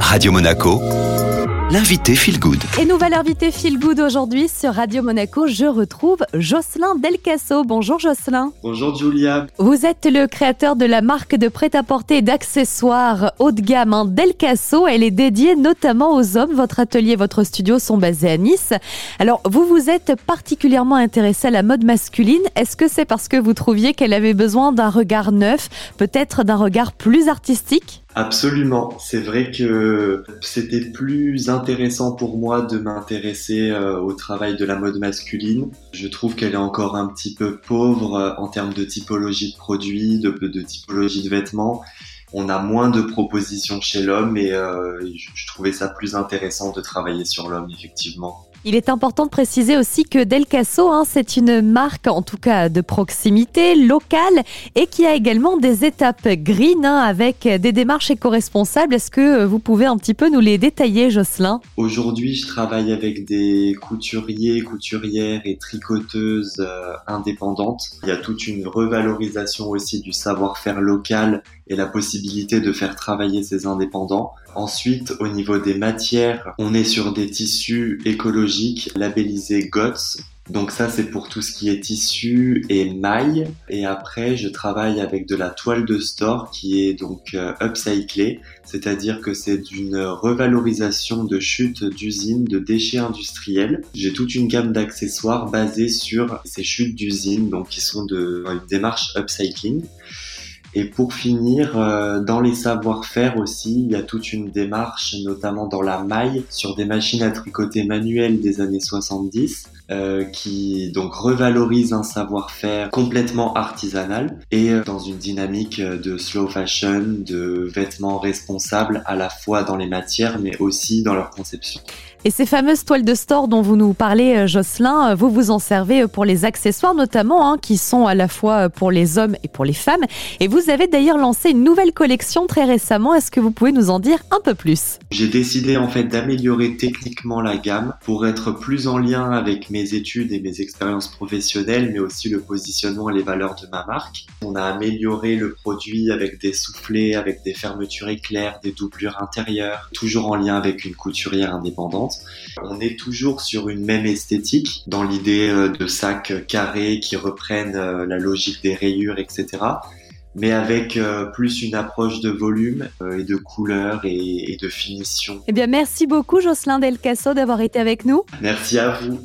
Radio Monaco, l'invité Feel Good. Et nouvelle invitée Feel Good aujourd'hui sur Radio Monaco, je retrouve Jocelyn Delcasso. Bonjour Jocelyn. Bonjour Julia. Vous êtes le créateur de la marque de prêt-à-porter et d'accessoires haut de gamme hein, Delcasso. Elle est dédiée notamment aux hommes. Votre atelier et votre studio sont basés à Nice. Alors, vous vous êtes particulièrement intéressé à la mode masculine. Est-ce que c'est parce que vous trouviez qu'elle avait besoin d'un regard neuf, peut-être d'un regard plus artistique? Absolument. C'est vrai que c'était plus intéressant pour moi de m'intéresser euh, au travail de la mode masculine. Je trouve qu'elle est encore un petit peu pauvre euh, en termes de typologie de produits, de, de typologie de vêtements. On a moins de propositions chez l'homme et euh, je trouvais ça plus intéressant de travailler sur l'homme, effectivement. Il est important de préciser aussi que Del Casso, hein, c'est une marque en tout cas de proximité, locale et qui a également des étapes green hein, avec des démarches éco-responsables. Est-ce que vous pouvez un petit peu nous les détailler, Jocelyn? Aujourd'hui, je travaille avec des couturiers, couturières et tricoteuses euh, indépendantes. Il y a toute une revalorisation aussi du savoir-faire local et la possibilité de faire travailler ces indépendants. Ensuite, au niveau des matières, on est sur des tissus écologiques labellisés GOTS. Donc ça, c'est pour tout ce qui est tissu et maille. Et après, je travaille avec de la toile de store qui est donc euh, upcyclée, c'est-à-dire que c'est d'une revalorisation de chutes d'usine de déchets industriels. J'ai toute une gamme d'accessoires basés sur ces chutes d'usine, donc qui sont de une démarche upcycling. Et pour finir, euh, dans les savoir-faire aussi, il y a toute une démarche, notamment dans la maille, sur des machines à tricoter manuelles des années 70, euh, qui donc revalorise un savoir-faire complètement artisanal et euh, dans une dynamique de slow fashion, de vêtements responsables à la fois dans les matières mais aussi dans leur conception. Et ces fameuses toiles de store dont vous nous parlez, euh, Jocelyn, euh, vous vous en servez euh, pour les accessoires notamment, hein, qui sont à la fois pour les hommes et pour les femmes. Et vous avez d'ailleurs lancé une nouvelle collection très récemment. Est-ce que vous pouvez nous en dire un peu plus? J'ai décidé en fait d'améliorer techniquement la gamme pour être plus en lien avec mes études et mes expériences professionnelles, mais aussi le positionnement et les valeurs de ma marque. On a amélioré le produit avec des soufflets, avec des fermetures éclairs, des doublures intérieures, toujours en lien avec une couturière indépendante. On est toujours sur une même esthétique, dans l'idée euh, de sacs carrés qui reprennent euh, la logique des rayures, etc mais avec euh, plus une approche de volume et de couleur et, de finition. Eh bien, merci beaucoup Jocelyn Delcasso d'avoir été avec nous. Merci à vous.